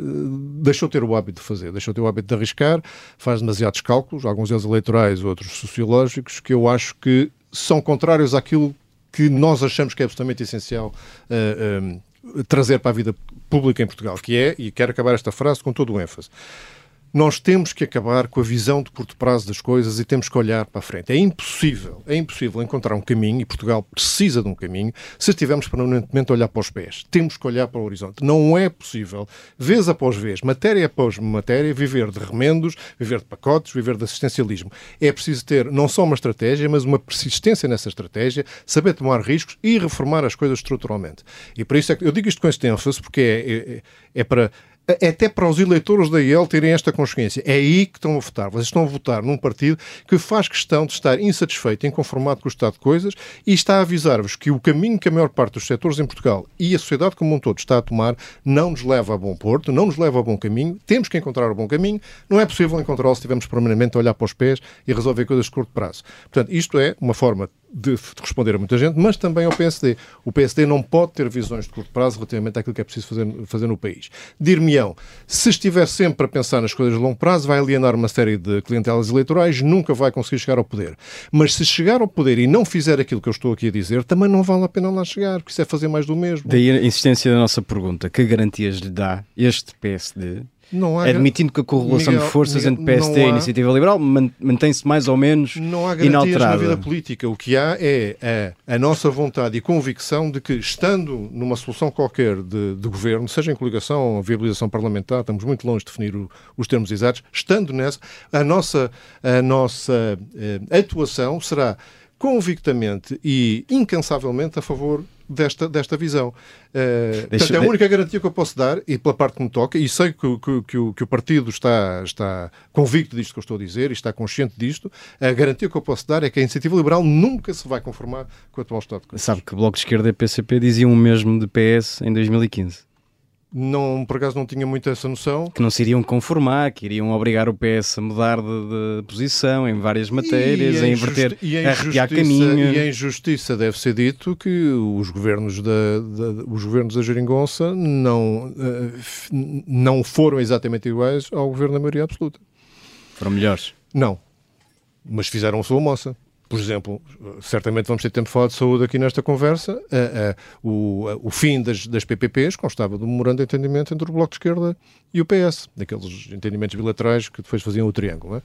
deixou ter o hábito de fazer, deixou ter o hábito de arriscar, faz demasiados cálculos, alguns deles eleitorais, outros sociológicos, que eu acho que são contrários àquilo que nós achamos que é absolutamente essencial uh, uh, trazer para a vida pública em Portugal, que é, e quero acabar esta frase com todo o ênfase, nós temos que acabar com a visão de curto prazo das coisas e temos que olhar para a frente. É impossível, é impossível encontrar um caminho, e Portugal precisa de um caminho, se estivermos permanentemente a olhar para os pés. Temos que olhar para o horizonte. Não é possível, vez após vez, matéria após matéria, viver de remendos, viver de pacotes, viver de assistencialismo. É preciso ter não só uma estratégia, mas uma persistência nessa estratégia, saber tomar riscos e reformar as coisas estruturalmente. E por isso é que eu digo isto com este ênfase, porque é, é, é para até para os eleitores da IEL terem esta consciência. É aí que estão a votar. Vocês estão a votar num partido que faz questão de estar insatisfeito, inconformado com o estado de coisas e está a avisar-vos que o caminho que a maior parte dos setores em Portugal e a sociedade como um todo está a tomar não nos leva a bom porto, não nos leva a bom caminho. Temos que encontrar o bom caminho. Não é possível encontrá-lo se estivermos permanentemente a olhar para os pés e resolver coisas de curto prazo. Portanto, isto é uma forma de, de, responder a muita gente, mas também ao PSD. O PSD não pode ter visões de curto prazo relativamente àquilo que é preciso fazer, fazer no país. Dir-me-ão, se estiver sempre a pensar nas coisas de longo prazo, vai alienar uma série de clientelas eleitorais, nunca vai conseguir chegar ao poder. Mas se chegar ao poder e não fizer aquilo que eu estou aqui a dizer, também não vale a pena lá chegar, porque isso é fazer mais do mesmo. Daí a insistência da nossa pergunta: que garantias lhe dá este PSD há admitindo que a correlação Miguel, de forças Miguel, entre PSD há, e Iniciativa Liberal mantém-se mais ou menos Não há garantias inalterada. na vida política. O que há é a, a, nossa vontade e convicção de que, estando numa solução qualquer de, de governo, seja em coligação ou viabilização parlamentar, estamos muito longe de definir o, os termos exatos, estando nessa, a nossa, a nossa eh, atuação será convictamente e incansavelmente a favor desta, desta visão. Uh, portanto, é a única garantia que eu posso dar, e pela parte que me toca, e sei que, que, que, o, que o partido está, está convicto disto que eu estou a dizer e está consciente disto, a garantia que eu posso dar é que a iniciativa liberal nunca se vai conformar com o atual Estado de coisas. Sabe que o Bloco de Esquerda e PCP diziam o mesmo de PS em 2015 não, por acaso não tinha muito essa noção. Que não se iriam conformar, que iriam obrigar o PS a mudar de, de posição em várias matérias, a inverter, e a repiar caminho. E em justiça deve ser dito que os governos da, da os governos da Jeringonça não, uh, não foram exatamente iguais ao governo da maioria absoluta. Foram melhores? Não, mas fizeram a sua moça por exemplo, certamente vamos ter tempo de falar de saúde aqui nesta conversa, o, o fim das, das PPPs constava do memorando de entendimento entre o Bloco de Esquerda e o PS, daqueles entendimentos bilaterais que depois faziam o triângulo. Não é?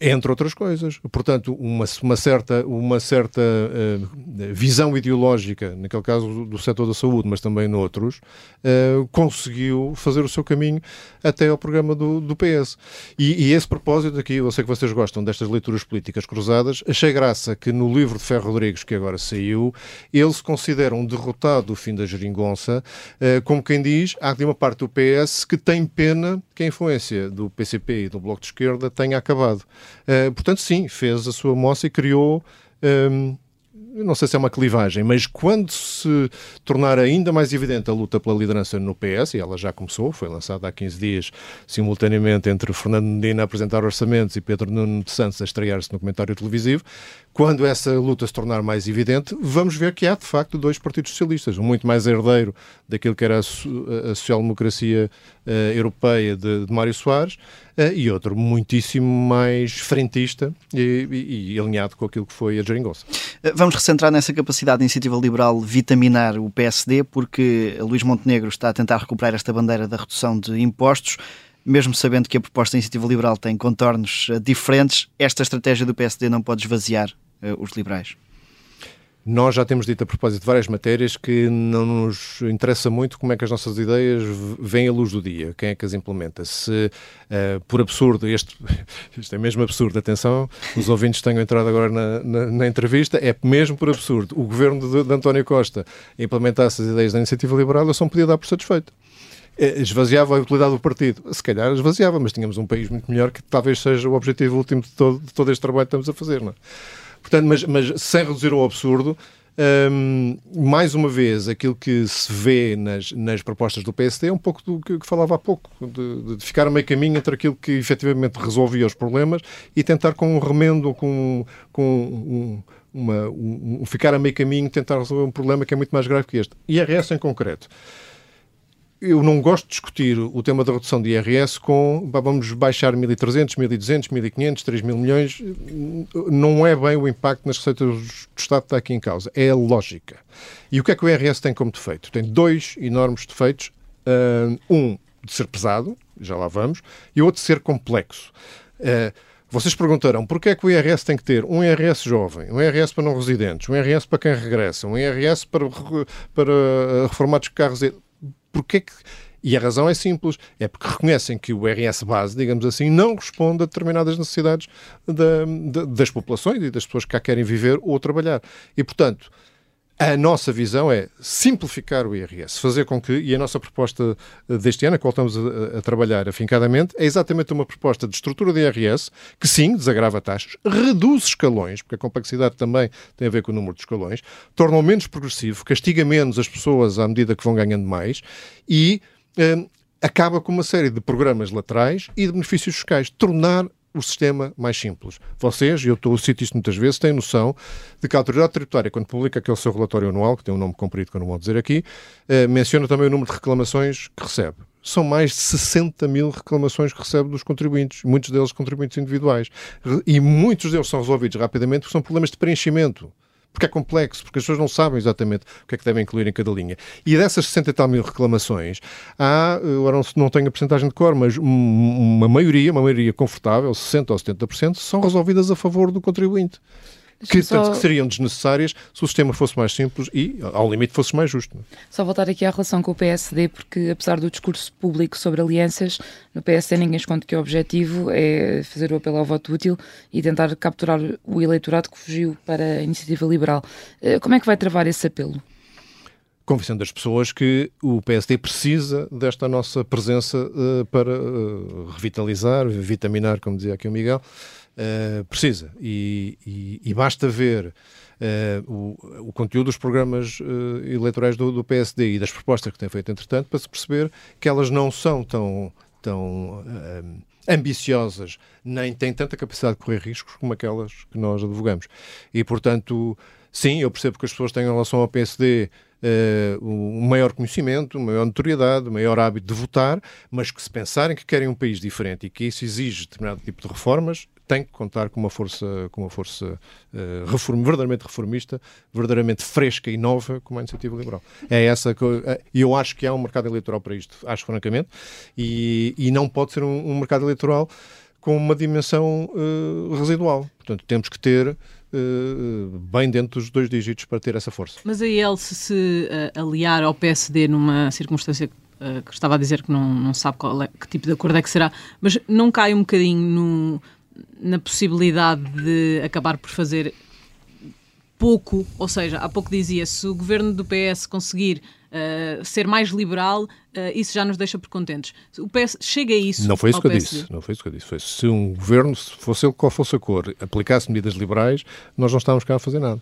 Entre outras coisas. Portanto, uma, uma certa, uma certa uh, visão ideológica, naquele caso do setor da saúde, mas também noutros, uh, conseguiu fazer o seu caminho até ao programa do, do PS. E, e esse propósito aqui, eu sei que vocês gostam destas leituras políticas cruzadas, achei graça que no livro de Ferro Rodrigues, que agora saiu, ele se considera um derrotado do fim da geringonça, como quem diz, há de uma parte do PS que tem pena que a influência do PCP e do Bloco de Esquerda tenha tenha acabado. Uh, portanto, sim, fez a sua moça e criou. Um, não sei se é uma clivagem, mas quando se tornar ainda mais evidente a luta pela liderança no PS, e ela já começou, foi lançada há 15 dias, simultaneamente entre Fernando Medina a apresentar orçamentos e Pedro Nuno de Santos a estrear-se no comentário televisivo, quando essa luta se tornar mais evidente, vamos ver que há, de facto, dois partidos socialistas, um muito mais herdeiro daquilo que era a, social-democracia uh, europeia de, de, Mário Soares uh, e outro muitíssimo mais frentista e, e, e, alinhado com aquilo que foi a Jeringonça. Eh, vamos recentrar nessa capacidade da iniciativa liberal vitaminar o PSD, porque Luís Montenegro está a tentar recuperar esta bandeira da redução de impostos mesmo sabendo que a proposta da iniciativa liberal tem contornos diferentes, esta estratégia do PSD não pode esvaziar os liberais? Nós já temos dito a propósito de várias matérias que não nos interessa muito como é que as nossas ideias vêm à luz do dia, quem é que as implementa. Se, uh, por absurdo, este, isto é mesmo absurdo, atenção, os ouvintes tenham entrado agora na, na, na entrevista, é mesmo por absurdo, o governo de, de António Costa implementasse as ideias da iniciativa liberal, eu só me podia dar por satisfeito eh, esvaziava a utilidade do partido. Se calhar esvaziava, mas tínhamos um país muito melhor que talvez seja o objetivo último de todo, de todo este trabalho que estamos a fazer. Não é? Portanto, mas, mas sem reduzir ao absurdo, um, mais uma vez, aquilo que se vê nas, nas propostas do PSD é um pouco do que, que falava há pouco, de, de, ficar a meio caminho entre aquilo que efetivamente resolvia os problemas e tentar com um remendo, com, com um, uma, um, ficar a meio caminho, tentar resolver um problema que é muito mais grave que este. IRS em concreto eu não gosto de discutir o tema da redução de IRS com vamos baixar 1.300, 1.200, 1.500, 3.000 milhões. Não é bem o impacto nas receitas do Estado que está aqui em causa. É a lógica. E o que é que o IRS tem como defeito? Tem dois enormes defeitos. Uh, um de ser pesado, já lá vamos, e outro de ser complexo. Uh, vocês perguntaram porquê é que o IRS tem que ter um IRS jovem, um IRS para não residentes, um IRS para quem regressa, um IRS para, para reformados de carros porque que e a razão é simples, é porque reconhecem que o RS base, digamos assim, não responde a determinadas necessidades da, da, das populações e das pessoas que cá querem viver ou trabalhar. E, portanto, a nossa visão é simplificar o IRS, fazer com que, e a nossa proposta eh, deste ano, a qual estamos a, a, trabalhar afincadamente, é exatamente uma proposta de estrutura de IRS que, sim, desagrava taxas, reduz escalões, porque a complexidade também tem a ver com o número de escalões, torna-o menos progressivo, castiga menos as pessoas à medida que vão ganhando mais e eh, acaba com uma série de programas laterais e de benefícios fiscais, tornar o sistema mais simples. Vocês, e eu estou a citar isto muitas vezes, têm noção de que a autoridade tributária, quando publica aquele seu relatório anual, que tem um nome comprido que eu não vou dizer aqui, eh, menciona também o número de reclamações que recebe. São mais de 60 mil reclamações que recebe dos contribuintes, muitos deles contribuintes individuais. E muitos deles são resolvidos rapidamente porque são problemas de preenchimento porque é complexo, porque as pessoas não sabem exatamente o que é que devem incluir em cada linha. E dessas 60 e tal mil reclamações, há, agora não tenho a porcentagem de cor, mas uma maioria, uma maioria confortável, 60% ou 70%, são resolvidas a favor do contribuinte que, só... tanto que seriam desnecessárias se o sistema fosse mais simples e, ao limite, fosse mais justo. Só voltar aqui à relação com o PSD, porque apesar do discurso público sobre alianças, no PSD ninguém esconde que o objetivo é fazer o apelo ao voto útil e tentar capturar o eleitorado que fugiu para a iniciativa liberal. Eh, como é que vai travar esse apelo? convencendo as pessoas que o PSD precisa desta nossa presença uh, para uh, revitalizar, vitaminar, como dizia aqui o Miguel, uh, precisa. E, e, e, basta ver o, o, conteúdo dos programas eleitorais do, do, PSD e das propostas que tem feito, entretanto, para se perceber que elas não são tão, tão ambiciosas, nem têm tanta capacidade de correr riscos como aquelas que nós advogamos. E, portanto, sim, eu percebo que as pessoas têm em relação ao PSD uh, um maior conhecimento, maior notoriedade, maior hábito de votar, mas que se pensarem que querem um país diferente e que isso exige determinado tipo de reformas, tem que contar com uma força, com uma força uh, reform, verdadeiramente reformista, verdadeiramente fresca e nova, como a iniciativa liberal. É essa que eu, uh, eu acho que há um mercado eleitoral para isto, acho francamente, e, e não pode ser um, um mercado eleitoral com uma dimensão uh, residual. Portanto, temos que ter uh, bem dentro dos dois dígitos para ter essa força. Mas a ele se, se uh, aliar ao PSD numa circunstância que estava a dizer que não, não sabe é, que tipo de acordo é que será, mas não cai um bocadinho no, na possibilidade de acabar por fazer pouco, ou seja, há pouco dizia, se o governo do PS conseguir uh, ser mais liberal, uh, isso já nos deixa por contentes. O PS chega a isso. Não foi isso que eu disse. Não foi isso que eu disse. Foi se um governo, se fosse ele qual fosse a cor, aplicasse medidas liberais, nós não estávamos cá a fazer nada.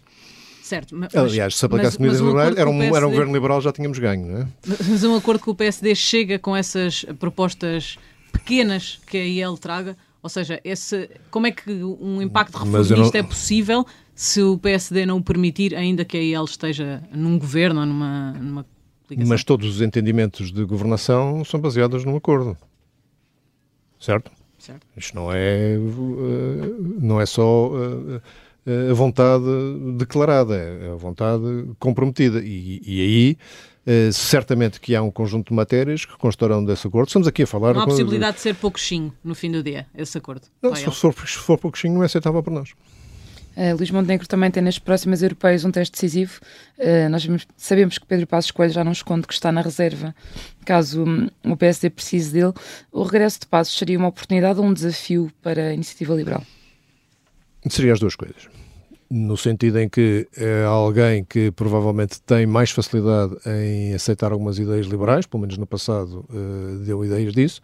Certo, mas, Aliás, se aplicasse medidas um liberais, era um, PSD, era um governo liberal, já tínhamos ganho, não é? Mas um acordo que o PSD chega com essas propostas pequenas que a IEL traga, ou seja, esse, como é que um impacto reformista não... é possível se o PSD não o permitir, ainda que a IEL esteja num governo ou numa, numa mas todos os entendimentos de governação são baseados num acordo. Certo? Certo. Isto não é, eh, não é só eh, a vontade declarada, é a vontade comprometida. E, e aí Uh, certamente que há um conjunto de matérias que constarão desse acordo. Estamos aqui a falar. Não há possibilidade de ser pouquinho no fim do dia, esse acordo. Não, se, for, se for pouquinho, não é aceitável para nós. Uh, Luís Montenegro também tem nas próximas europeias um teste decisivo. Uh, nós sabemos que Pedro Passos Coelho já não esconde que está na reserva, caso um, o PSD precise dele. O regresso de Passos seria uma oportunidade ou um desafio para a iniciativa liberal? Seria as duas coisas. No sentido em que é alguém que provavelmente tem mais facilidade em aceitar algumas ideias liberais, pelo menos no passado uh, deu ideias disso,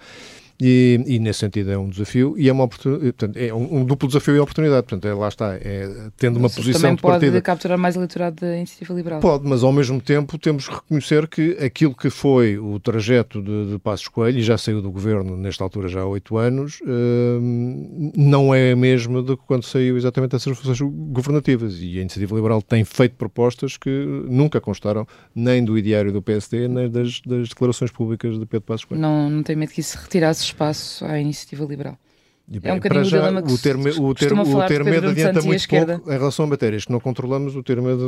e, e, nesse sentido é um desafio e é uma oportunidade, portanto, é um, um, duplo desafio e oportunidade. Portanto, é, lá está, é tendo uma posição também de partida. pode capturar mais eleitorado da iniciativa liberal. Pode, mas ao mesmo tempo temos que reconhecer que aquilo que foi o trajeto de, de Passos Coelho, e já saiu do governo nesta altura já há oito anos, hum, não é a mesma do que quando saiu exatamente dessas funções governativas. E a iniciativa liberal tem feito propostas que nunca constaram nem do ideário do PSD, nem das, das declarações públicas de Pedro Passos Coelho. Não, não tem medo que isso retirasse espaço à iniciativa liberal. Bem, é um bocadinho já, o dilema que o ter, o ter, o ter medo adianta muito pouco em relação a matérias que não controlamos, o ter medo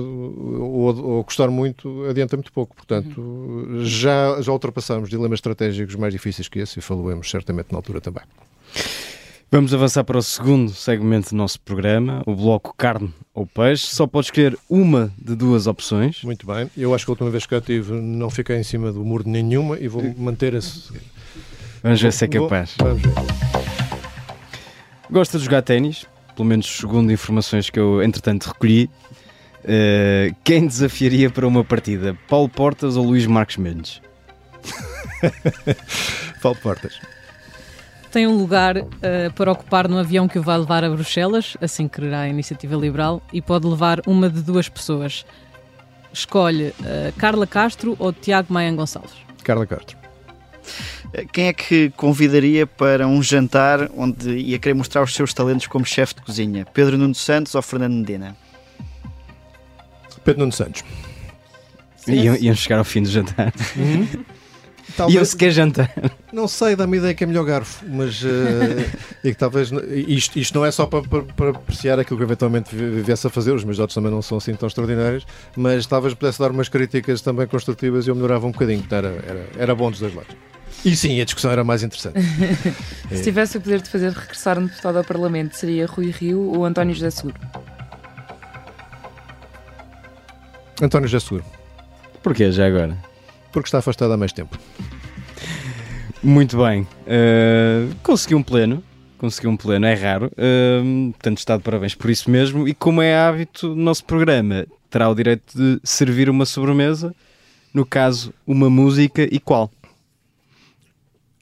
ou, ou custar muito adianta muito pouco. Portanto, uhum. já, já ultrapassamos dilemas estratégicos mais difíceis que esse e falamos certamente na altura também. Vamos avançar para o segundo segmento do nosso programa, o bloco carne ou peixe. Só pode escolher uma de duas opções. Muito bem. Eu acho que a última vez que eu tive não fiquei em cima do muro de nenhuma e vou manter esse Vamos ver se é capaz. Vamos ver. Gosta de jogar ténis, pelo menos segundo informações que eu entretanto recolhi. Uh, quem desafiaria para uma partida? Paulo Portas ou Luís Marques Mendes? Paulo Portas. Tem um lugar uh, para ocupar no avião que o vai levar a Bruxelas, assim quererá a Iniciativa Liberal, e pode levar uma de duas pessoas. Escolhe uh, Carla Castro ou Tiago Maia Gonçalves? Carla Castro. Quem é que convidaria para um jantar onde ia querer mostrar os seus talentos como chefe de cozinha? Pedro Nuno Santos ou Fernando Medina? Pedro Nuno Santos. Iam, iam chegar ao fim do jantar. Uhum. Talvez- E eu sequer jantar. Não sei, dá-me a ideia que é melhor garfo, mas e que talvez isto, isto não é só para, para, para apreciar aquilo que eventualmente vi- viesse a fazer, os meus dotes também não são assim tão extraordinários, mas talvez pudesse dar umas críticas também construtivas e eu melhorava um bocadinho, portanto, era, era, era bom dos dois lados. E sim, a discussão era mais interessante. Se tivesse o poder de fazer regressar um deputado ao Parlamento, seria Rui Rio ou António José Seguro? António Jassur, Porquê já agora? porque está afastado há mais tempo. Muito bem. Uh, consegui um pleno. Consegui um pleno, é raro. Uh, portanto, está de parabéns por isso mesmo. E como é hábito, o nosso programa terá o direito de servir uma sobremesa. No caso, uma música e qual?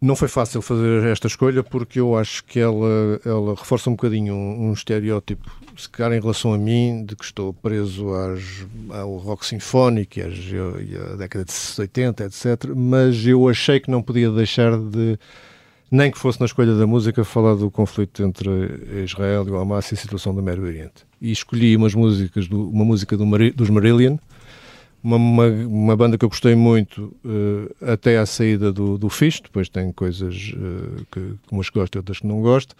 Não foi fácil fazer esta escolha porque eu acho que ela, ela reforça um bocadinho um, um estereótipo, se calhar em relação a mim, de que estou preso às, ao rock sinfónico e, às, e à década de 80, etc. Mas eu achei que não podia deixar de, nem que fosse na escolha da música, falar do conflito entre Israel e o Hamas e a situação do Médio Oriente. E escolhi umas músicas, do, uma música do dos Marillion, uma, uma, uma banda que eu gostei muito eh, até à saída do, do Fish, depois tem coisas eh, que umas gosto e outras que não gosto.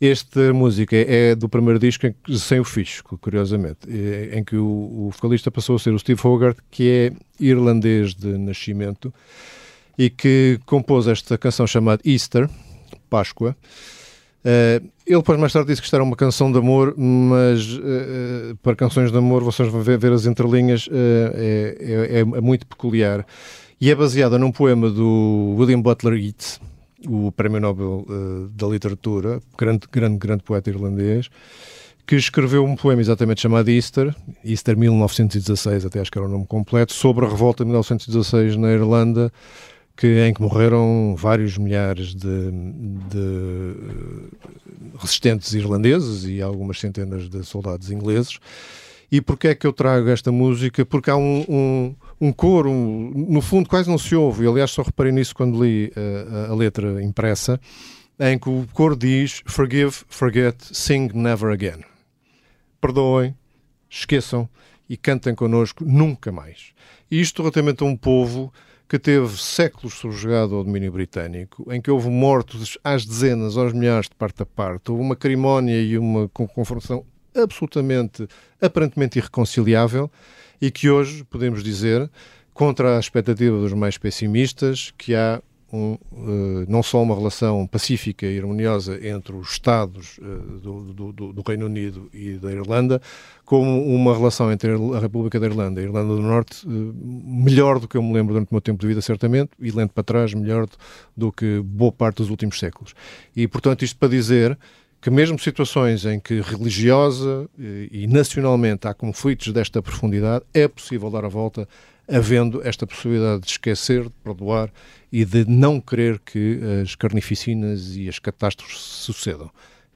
Esta música é, é do primeiro disco sem o Fish, curiosamente, eh, em que o, o vocalista passou a ser o Steve Hogarth, que é irlandês de nascimento e que compôs esta canção chamada Easter, Páscoa. Eh, ele depois mais tarde disse que isto era uma canção de amor, mas eh, para canções de amor vocês vão ver, ver as entrelinhas, eh, é, é- é muito peculiar. E é baseada num poema do William Butler Yeats, o Prémio Nobel eh, da Literatura, grande, grande, grande poeta irlandês, que escreveu um poema exatamente chamado Easter, Easter 1916, até acho que era o nome completo, sobre a revolta de 1916 na Irlanda, que, em que morreram vários milhares de, de, eh, resistentes irlandeses e algumas centenas de soldados ingleses. E porquê é que eu trago esta música? Porque há um, um, um coro, um- no fundo quase não se ouve, e aliás só reparei nisso quando li eh, a, a letra impressa, em que o coro diz Forgive, forget, sing never again. Perdoem, esqueçam e cantem connosco nunca mais. E isto relativamente a um povo que teve séculos subjugado ao domínio britânico, em que houve mortos às dezenas, aos milhares de parte a parte, houve uma cerimónia e uma con- confrontação absolutamente, aparentemente irreconciliável, e que hoje podemos dizer, contra a expectativa dos mais pessimistas, que há um, eh, não só uma relação pacífica e harmoniosa entre os Estados eh, do, do- do- Reino Unido e da Irlanda, como uma relação entre a República da Irlanda e a Irlanda do Norte eh, melhor do que eu me lembro durante o meu tempo de vida, certamente, e lento para trás, melhor do- que boa parte dos últimos séculos. E, portanto, isto para dizer que mesmo situações em que religiosa eh, e nacionalmente há conflitos desta profundidade, é possível dar a volta havendo esta possibilidade de esquecer, de perdoar e de não querer que as carnificinas e as catástrofes sucedam.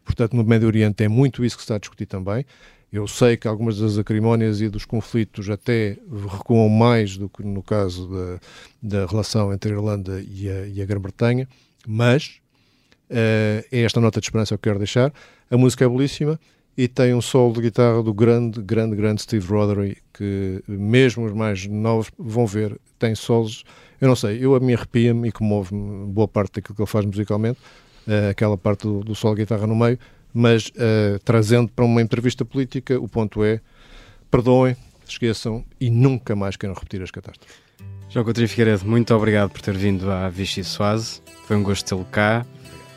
Portanto, no Médio Oriente é muito isso que se está a discutir também. Eu sei que algumas das acrimónias e dos conflitos até recuam mais do que no caso da, da relação entre a Irlanda e a, a Grã-Bretanha, mas eh, é esta nota de esperança que eu quero deixar. A música é belíssima e tem um solo de guitarra do grande, grande, grande Steve Rothery, que mesmo os mais novos vão ver, tem solos, eu não sei, eu a mim arrepia-me e comove-me boa parte daquilo que ele faz musicalmente, eh, aquela parte do, do solo de guitarra no meio, mas eh, trazendo para uma entrevista política, o ponto é, perdoem, esqueçam e nunca mais queiram repetir as catástrofes. João Coutinho Figueiredo, muito obrigado por ter vindo à Vichy Soase. Foi um gosto tê-lo cá.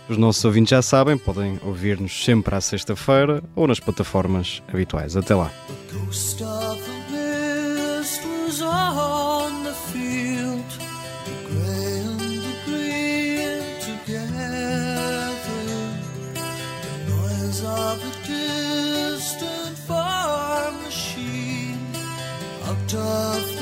Os nossos ouvintes já sabem, podem ouvir-nos sempre à sexta-feira ou nas plataformas habituais. Até lá. of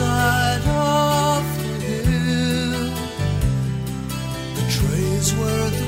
side of the hill. The trains were